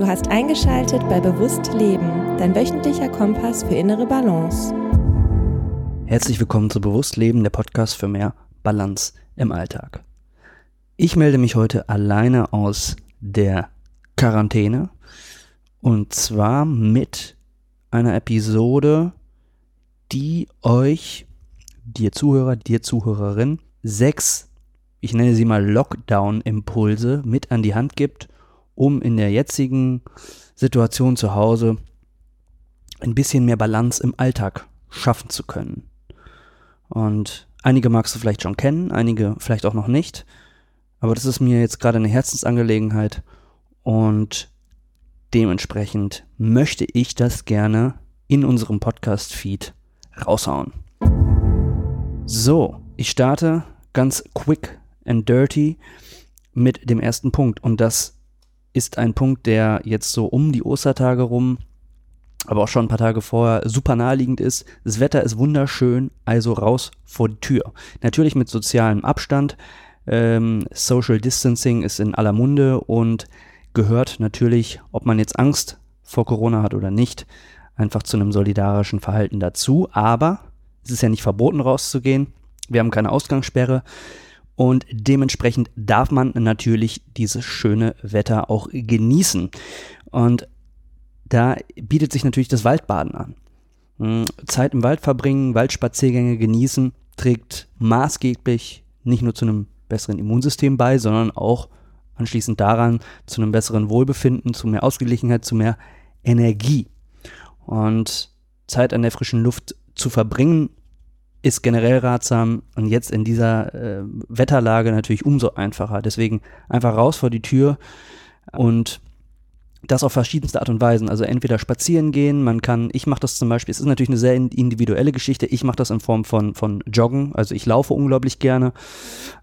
Du hast eingeschaltet bei Bewusst Leben, dein wöchentlicher Kompass für innere Balance. Herzlich willkommen zu Bewusst Leben, der Podcast für mehr Balance im Alltag. Ich melde mich heute alleine aus der Quarantäne und zwar mit einer Episode, die euch, dir Zuhörer, dir Zuhörerin, sechs, ich nenne sie mal Lockdown-Impulse mit an die Hand gibt, um in der jetzigen Situation zu Hause ein bisschen mehr Balance im Alltag schaffen zu können. Und einige magst du vielleicht schon kennen, einige vielleicht auch noch nicht. Aber das ist mir jetzt gerade eine Herzensangelegenheit und dementsprechend möchte ich das gerne in unserem Podcast-Feed raushauen. So, ich starte ganz quick and dirty mit dem ersten Punkt und das ist ein Punkt, der jetzt so um die Ostertage rum, aber auch schon ein paar Tage vorher super naheliegend ist. Das Wetter ist wunderschön, also raus vor die Tür. Natürlich mit sozialem Abstand. Ähm, Social Distancing ist in aller Munde und gehört natürlich, ob man jetzt Angst vor Corona hat oder nicht, einfach zu einem solidarischen Verhalten dazu. Aber es ist ja nicht verboten rauszugehen. Wir haben keine Ausgangssperre. Und dementsprechend darf man natürlich dieses schöne Wetter auch genießen. Und da bietet sich natürlich das Waldbaden an. Hm, Zeit im Wald verbringen, Waldspaziergänge genießen, trägt maßgeblich nicht nur zu einem besseren Immunsystem bei, sondern auch anschließend daran zu einem besseren Wohlbefinden, zu mehr Ausgeglichenheit, zu mehr Energie. Und Zeit an der frischen Luft zu verbringen ist generell ratsam und jetzt in dieser äh, Wetterlage natürlich umso einfacher. Deswegen einfach raus vor die Tür und das auf verschiedenste Art und Weisen. Also entweder spazieren gehen, man kann, ich mache das zum Beispiel, es ist natürlich eine sehr individuelle Geschichte, ich mache das in Form von, von Joggen, also ich laufe unglaublich gerne.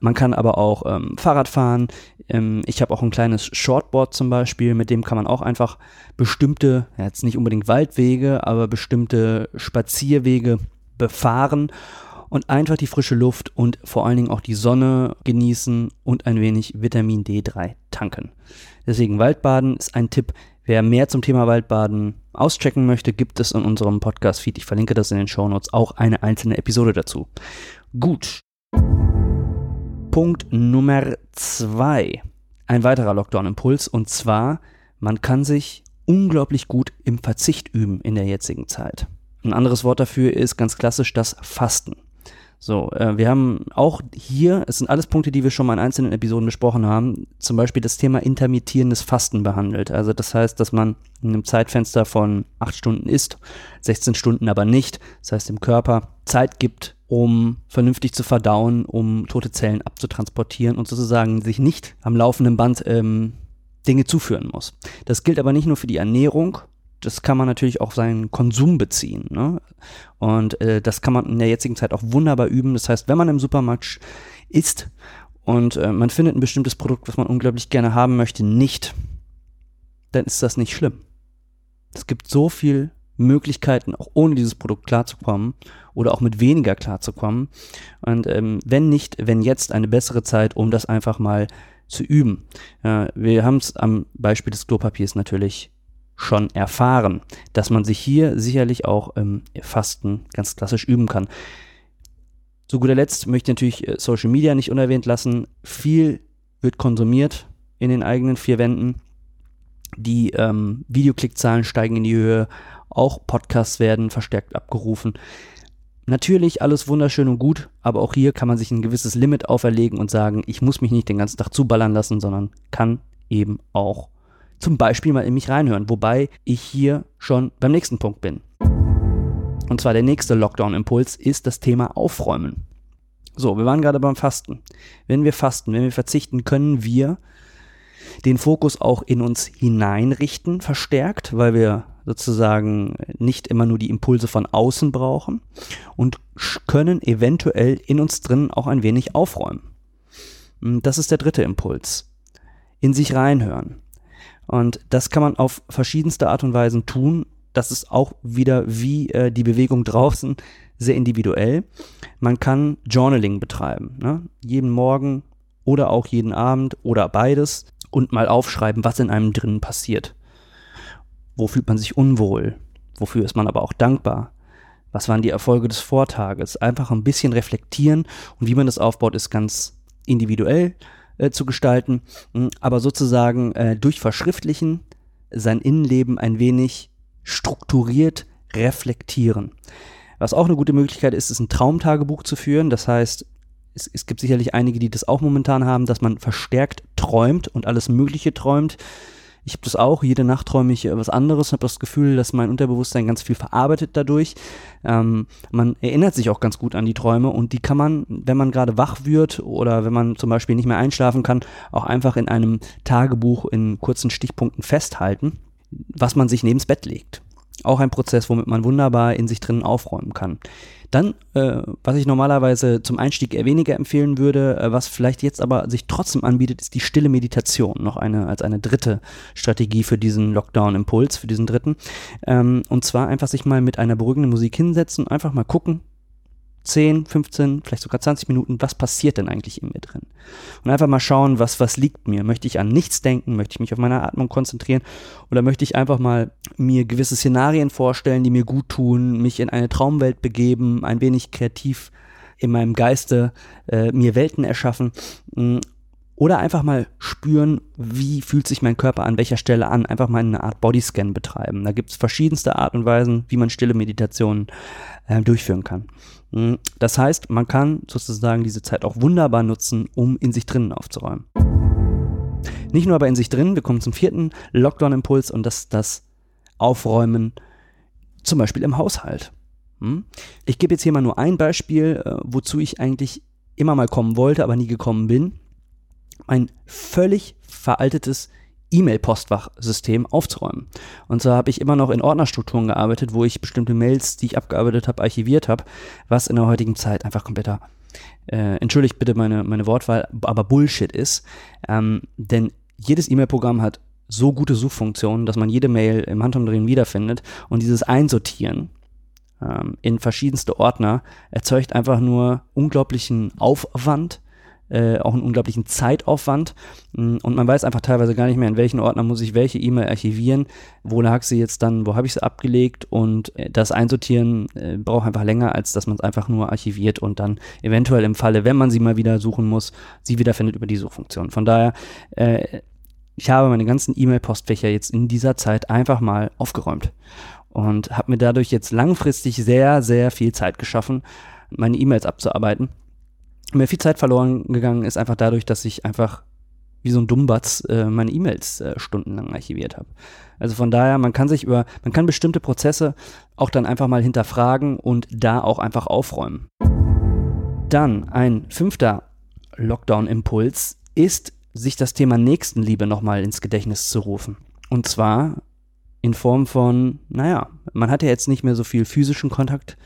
Man kann aber auch ähm, Fahrrad fahren. Ähm, ich habe auch ein kleines Shortboard zum Beispiel, mit dem kann man auch einfach bestimmte, ja, jetzt nicht unbedingt Waldwege, aber bestimmte Spazierwege befahren und einfach die frische Luft und vor allen Dingen auch die Sonne genießen und ein wenig Vitamin D3 tanken. Deswegen Waldbaden ist ein Tipp. Wer mehr zum Thema Waldbaden auschecken möchte, gibt es in unserem Podcast-Feed, ich verlinke das in den Show Notes, auch eine einzelne Episode dazu. Gut. Punkt Nummer zwei. Ein weiterer Lockdown-Impuls und zwar, man kann sich unglaublich gut im Verzicht üben in der jetzigen Zeit. Ein anderes Wort dafür ist ganz klassisch das Fasten. So, äh, wir haben auch hier, es sind alles Punkte, die wir schon mal in einzelnen Episoden besprochen haben, zum Beispiel das Thema intermittierendes Fasten behandelt. Also das heißt, dass man in einem Zeitfenster von acht Stunden isst, 16 Stunden aber nicht. Das heißt, dem Körper Zeit gibt, um vernünftig zu verdauen, um tote Zellen abzutransportieren und sozusagen sich nicht am laufenden Band ähm, Dinge zuführen muss. Das gilt aber nicht nur für die Ernährung, das kann man natürlich auch seinen Konsum beziehen. Ne? Und äh, das kann man in der jetzigen Zeit auch wunderbar üben. Das heißt, wenn man im Supermarkt isst und äh, man findet ein bestimmtes Produkt, was man unglaublich gerne haben möchte, nicht, dann ist das nicht schlimm. Es gibt so viele Möglichkeiten, auch ohne dieses Produkt klarzukommen oder auch mit weniger klarzukommen. Und ähm, wenn nicht, wenn jetzt eine bessere Zeit, um das einfach mal zu üben. Äh, wir haben es am Beispiel des Klopapiers natürlich schon erfahren, dass man sich hier sicherlich auch im Fasten ganz klassisch üben kann. Zu guter Letzt möchte ich natürlich äh, Social Media nicht unerwähnt lassen. Viel wird konsumiert in den eigenen vier Wänden. Die ähm, Videoklickzahlen steigen in die Höhe. Auch Podcasts werden verstärkt abgerufen. Natürlich alles wunderschön und gut, aber auch hier kann man sich ein gewisses Limit auferlegen und sagen, ich muss mich nicht den ganzen Tag zuballern lassen, sondern kann eben auch zum Beispiel mal in mich reinhören, wobei ich hier schon beim nächsten Punkt bin. Und zwar der nächste Lockdown-Impuls ist das Thema Aufräumen. So, wir waren gerade beim Fasten. Wenn wir fasten, wenn wir verzichten, können wir den Fokus auch in uns hineinrichten, verstärkt, weil wir sozusagen nicht immer nur die Impulse von außen brauchen und können eventuell in uns drin auch ein wenig aufräumen. Das ist der dritte Impuls. In sich reinhören. Und das kann man auf verschiedenste Art und Weisen tun. Das ist auch wieder wie äh, die Bewegung draußen sehr individuell. Man kann Journaling betreiben, ne? jeden Morgen oder auch jeden Abend oder beides und mal aufschreiben, was in einem drinnen passiert. Wo fühlt man sich unwohl? Wofür ist man aber auch dankbar? Was waren die Erfolge des Vortages? Einfach ein bisschen reflektieren und wie man das aufbaut, ist ganz individuell äh, zu gestalten, hm, aber sozusagen äh, durch Verschriftlichen sein Innenleben ein wenig strukturiert reflektieren. Was auch eine gute Möglichkeit ist, ist ein Traumtagebuch zu führen. Das heißt, es, es gibt sicherlich einige, die das auch momentan haben, dass man verstärkt träumt und alles Mögliche träumt. Ich habe das auch, jede Nacht träume ich was anderes, habe das Gefühl, dass mein Unterbewusstsein ganz viel verarbeitet dadurch. Ähm, man erinnert sich auch ganz gut an die Träume und die kann man, wenn man gerade wach wird oder wenn man zum Beispiel nicht mehr einschlafen kann, auch einfach in einem Tagebuch in kurzen Stichpunkten festhalten, was man sich neben das Bett legt. Auch ein Prozess, womit man wunderbar in sich drinnen aufräumen kann. Dann, äh, was ich normalerweise zum Einstieg eher weniger empfehlen würde, äh, was vielleicht jetzt aber sich trotzdem anbietet, ist die stille Meditation. Noch eine, als eine dritte Strategie für diesen Lockdown-Impuls, für diesen dritten. Ähm, und zwar einfach sich mal mit einer beruhigenden Musik hinsetzen, einfach mal gucken, 10, 15, vielleicht sogar 20 Minuten, was passiert denn eigentlich in mir drin? Und einfach mal schauen, was, was liegt mir? Möchte ich an nichts denken? Möchte ich mich auf meine Atmung konzentrieren? Oder möchte ich einfach mal mir gewisse Szenarien vorstellen, die mir gut tun, mich in eine Traumwelt begeben, ein wenig kreativ in meinem Geiste äh, mir Welten erschaffen? Oder einfach mal spüren, wie fühlt sich mein Körper an welcher Stelle an. Einfach mal eine Art Bodyscan betreiben. Da gibt es verschiedenste Art und Weisen, wie man stille Meditationen äh, durchführen kann. Hm, das heißt, man kann sozusagen diese Zeit auch wunderbar nutzen, um in sich drinnen aufzuräumen. Nicht nur aber in sich drinnen, wir kommen zum vierten Lockdown-Impuls und das ist das Aufräumen, zum Beispiel im Haushalt. Hm? Ich gebe jetzt hier mal nur ein Beispiel, äh, wozu ich eigentlich immer mal kommen wollte, aber nie gekommen bin. Ein völlig veraltetes E-Mail-Postfachsystem aufzuräumen. Und zwar habe ich immer noch in Ordnerstrukturen gearbeitet, wo ich bestimmte Mails, die ich abgearbeitet habe, archiviert habe, was in der heutigen Zeit einfach kompletter, äh, entschuldigt bitte meine, meine Wortwahl, aber Bullshit ist. Ähm, denn jedes E-Mail-Programm hat so gute Suchfunktionen, dass man jede Mail im Handumdrehen wiederfindet und dieses Einsortieren ähm, in verschiedenste Ordner erzeugt einfach nur unglaublichen Aufwand äh, auch einen unglaublichen Zeitaufwand mm, und man weiß einfach teilweise gar nicht mehr, in welchen Ordner muss ich welche E-Mail archivieren, wo lag sie jetzt dann, wo habe ich sie abgelegt und äh, das Einsortieren äh, braucht einfach länger, als dass man es einfach nur archiviert und dann eventuell im Falle, wenn man sie mal wieder suchen muss, sie wiederfindet über die Suchfunktion. Von daher, äh, ich habe meine ganzen E-Mail-Postfächer jetzt in dieser Zeit einfach mal aufgeräumt und habe mir dadurch jetzt langfristig sehr, sehr viel Zeit geschaffen, meine E-Mails abzuarbeiten mir viel Zeit verloren gegangen ist einfach dadurch, dass ich einfach wie so ein Dummbatz äh, meine E-Mails äh, stundenlang archiviert habe. Also von daher, man kann sich über, man kann bestimmte Prozesse auch dann einfach mal hinterfragen und da auch einfach aufräumen. Dann ein fünfter Lockdown-Impuls ist, sich das Thema Nächstenliebe nochmal ins Gedächtnis zu rufen. Und zwar in Form von, naja, man hat ja jetzt nicht mehr so viel physischen Kontakt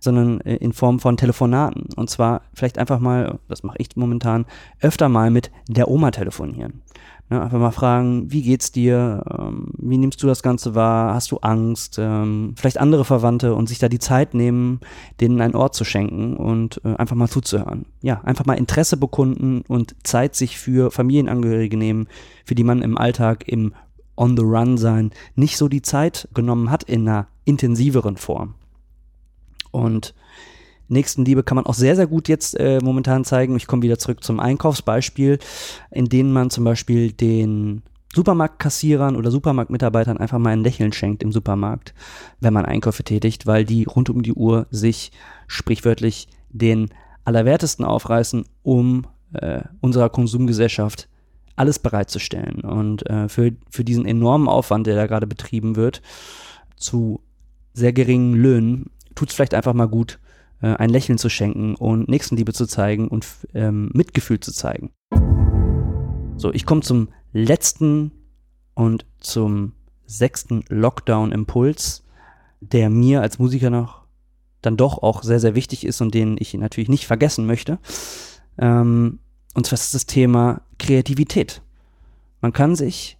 sondern äh, in Form von Telefonaten. Und zwar vielleicht einfach mal, das mache ich momentan, öfter mal mit der Oma telefonieren. Ja, einfach mal fragen, wie geht's dir? Ähm, wie nimmst du das Ganze wahr? Hast du Angst? Ähm, vielleicht andere Verwandte und sich da die Zeit nehmen, denen einen Ort zu schenken und äh, einfach mal zuzuhören. Ja, einfach mal Interesse bekunden und Zeit sich für Familienangehörige nehmen, für die man im Alltag im On the Run sein nicht so die Zeit genommen hat in einer intensiveren Form. Und Nächstenliebe kann man auch sehr, sehr gut jetzt äh, momentan zeigen. Ich komme wieder zurück zum Einkaufsbeispiel, in dem man zum Beispiel den Supermarktkassierern oder Supermarktmitarbeitern einfach mal ein Lächeln schenkt im Supermarkt, wenn man Einkäufe tätigt, weil die rund um die Uhr sich sprichwörtlich den Allerwertesten aufreißen, um äh, unserer Konsumgesellschaft alles bereitzustellen. Und äh, für, für diesen enormen Aufwand, der da gerade betrieben wird, zu sehr geringen Löhnen, tut es vielleicht einfach mal gut, äh, ein Lächeln zu schenken und Nächstenliebe zu zeigen und ähm, Mitgefühl zu zeigen. So, ich komme zum letzten und zum sechsten Lockdown-Impuls, der mir als Musiker noch dann doch auch sehr, sehr wichtig ist und den ich natürlich nicht vergessen möchte. Ähm, und zwar ist das Thema Kreativität. Man kann sich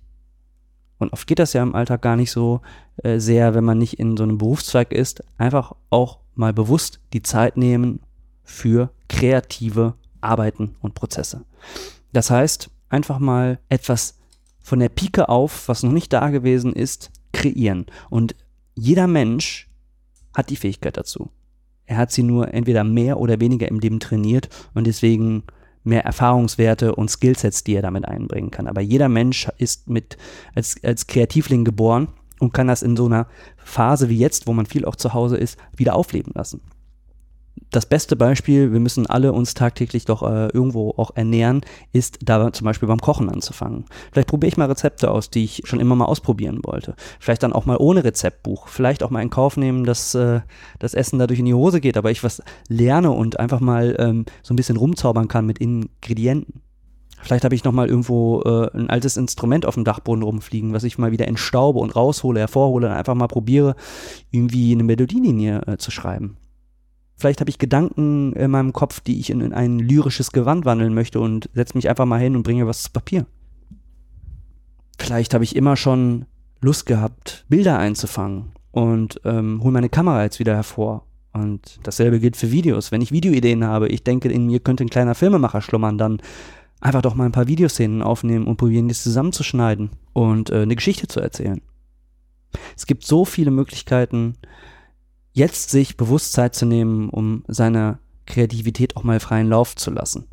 und oft geht das ja im Alltag gar nicht so äh, sehr, wenn man nicht in so einem Berufszweig ist, einfach auch mal bewusst die Zeit nehmen für kreative Arbeiten und Prozesse. Das heißt, einfach mal etwas von der Pike auf, was noch nicht da gewesen ist, kreieren. Und jeder Mensch hat die Fähigkeit dazu. Er hat sie nur entweder mehr oder weniger im Leben trainiert und deswegen mehr Erfahrungswerte und Skillsets, die er damit einbringen kann. Aber jeder Mensch ist mit als, als Kreativling geboren und kann das in so einer Phase wie jetzt, wo man viel auch zu Hause ist, wieder aufleben lassen das beste Beispiel, wir müssen alle uns tagtäglich doch äh, irgendwo auch ernähren, ist da zum Beispiel beim Kochen anzufangen. Vielleicht probiere ich mal Rezepte aus, die ich schon immer mal ausprobieren wollte. Vielleicht dann auch mal ohne Rezeptbuch. Vielleicht auch mal in Kauf nehmen, dass äh, das Essen dadurch in die Hose geht, aber ich was lerne und einfach mal ähm, so ein bisschen rumzaubern kann mit Ingredienten. Vielleicht habe ich noch mal irgendwo äh, ein altes Instrument auf dem Dachboden rumfliegen, was ich mal wieder entstaube und raushole, hervorhole und einfach mal probiere, irgendwie eine Melodielinie äh, zu schreiben. Vielleicht habe ich Gedanken in meinem Kopf, die ich in, in ein lyrisches Gewand wandeln möchte und setze mich einfach mal hin und bringe was zu Papier. Vielleicht habe ich immer schon Lust gehabt, Bilder einzufangen und ähm, hole meine Kamera jetzt wieder hervor. Und dasselbe gilt für Videos. Wenn ich Videoideen habe, ich denke, in mir könnte ein kleiner Filmemacher schlummern, dann einfach doch mal ein paar Videoszenen aufnehmen und probieren, die zusammenzuschneiden und äh, eine Geschichte zu erzählen. Es gibt so viele Möglichkeiten, jetzt sich bewusst Zeit zu nehmen, um seine Kreativität auch mal freien Lauf zu lassen.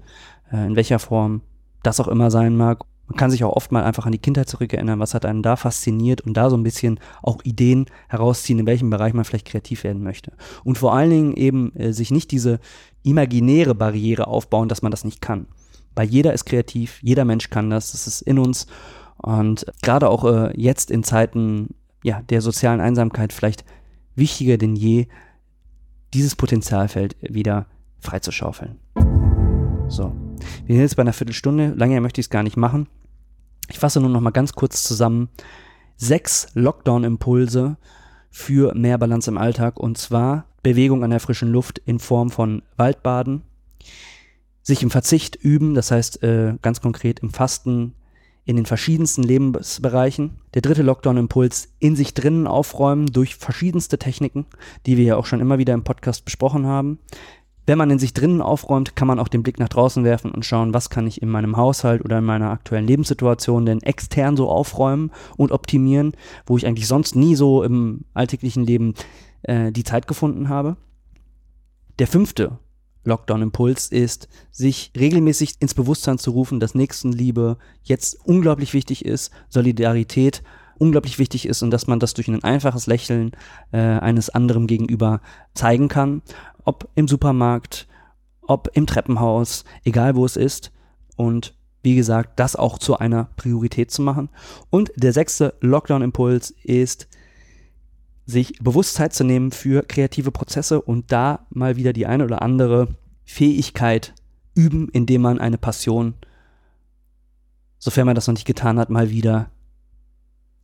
Äh, in welcher Form das auch immer sein mag. Man kann sich auch oft mal einfach an die Kindheit zurückerinnern, was hat einen da fasziniert und da so ein bisschen auch Ideen herausziehen, in welchem Bereich man vielleicht kreativ werden möchte. Und vor allen Dingen eben äh, sich nicht diese imaginäre Barriere aufbauen, dass man das nicht kann. Weil jeder ist kreativ, jeder Mensch kann das, das ist in uns. Und gerade auch äh, jetzt in Zeiten ja, der sozialen Einsamkeit vielleicht wichtiger denn je, dieses Potenzialfeld wieder freizuschaufeln. So, wir sind jetzt bei einer Viertelstunde, lange möchte ich es gar nicht machen. Ich fasse nur noch mal ganz kurz zusammen. Sechs Lockdown-Impulse für mehr Balance im Alltag und zwar Bewegung an der frischen Luft in Form von Waldbaden, sich im Verzicht üben, das heißt äh, ganz konkret im Fasten, in den verschiedensten Lebensbereichen. Der dritte Lockdown-Impuls in sich drinnen aufräumen durch verschiedenste Techniken, die wir ja auch schon immer wieder im Podcast besprochen haben. Wenn man in sich drinnen aufräumt, kann man auch den Blick nach draußen werfen und schauen, was kann ich in meinem Haushalt oder in meiner aktuellen Lebenssituation denn extern so aufräumen und optimieren, wo ich eigentlich sonst nie so im alltäglichen Leben äh, die Zeit gefunden habe. Der fünfte Lockdown-Impuls ist, sich regelmäßig ins Bewusstsein zu rufen, dass Nächstenliebe jetzt unglaublich wichtig ist, Solidarität unglaublich wichtig ist und dass man das durch ein einfaches Lächeln äh, eines anderen gegenüber zeigen kann, ob im Supermarkt, ob im Treppenhaus, egal wo es ist und wie gesagt, das auch zu einer Priorität zu machen. Und der sechste Lockdown-Impuls ist, sich Bewusstheit zu nehmen für kreative Prozesse und da mal wieder die eine oder andere Fähigkeit üben, indem man eine Passion, sofern man das noch nicht getan hat, mal wieder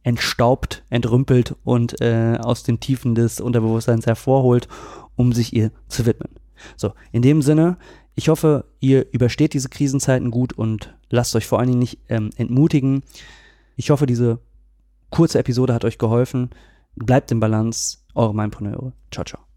entstaubt, entrümpelt und äh, aus den Tiefen des Unterbewusstseins hervorholt, um sich ihr zu widmen. So, in dem Sinne, ich hoffe, ihr übersteht diese Krisenzeiten gut und lasst euch vor allen Dingen nicht ähm, entmutigen. Ich hoffe, diese kurze Episode hat euch geholfen. Bleibt im Balance. Eure Mindpreneure. Ciao, ciao.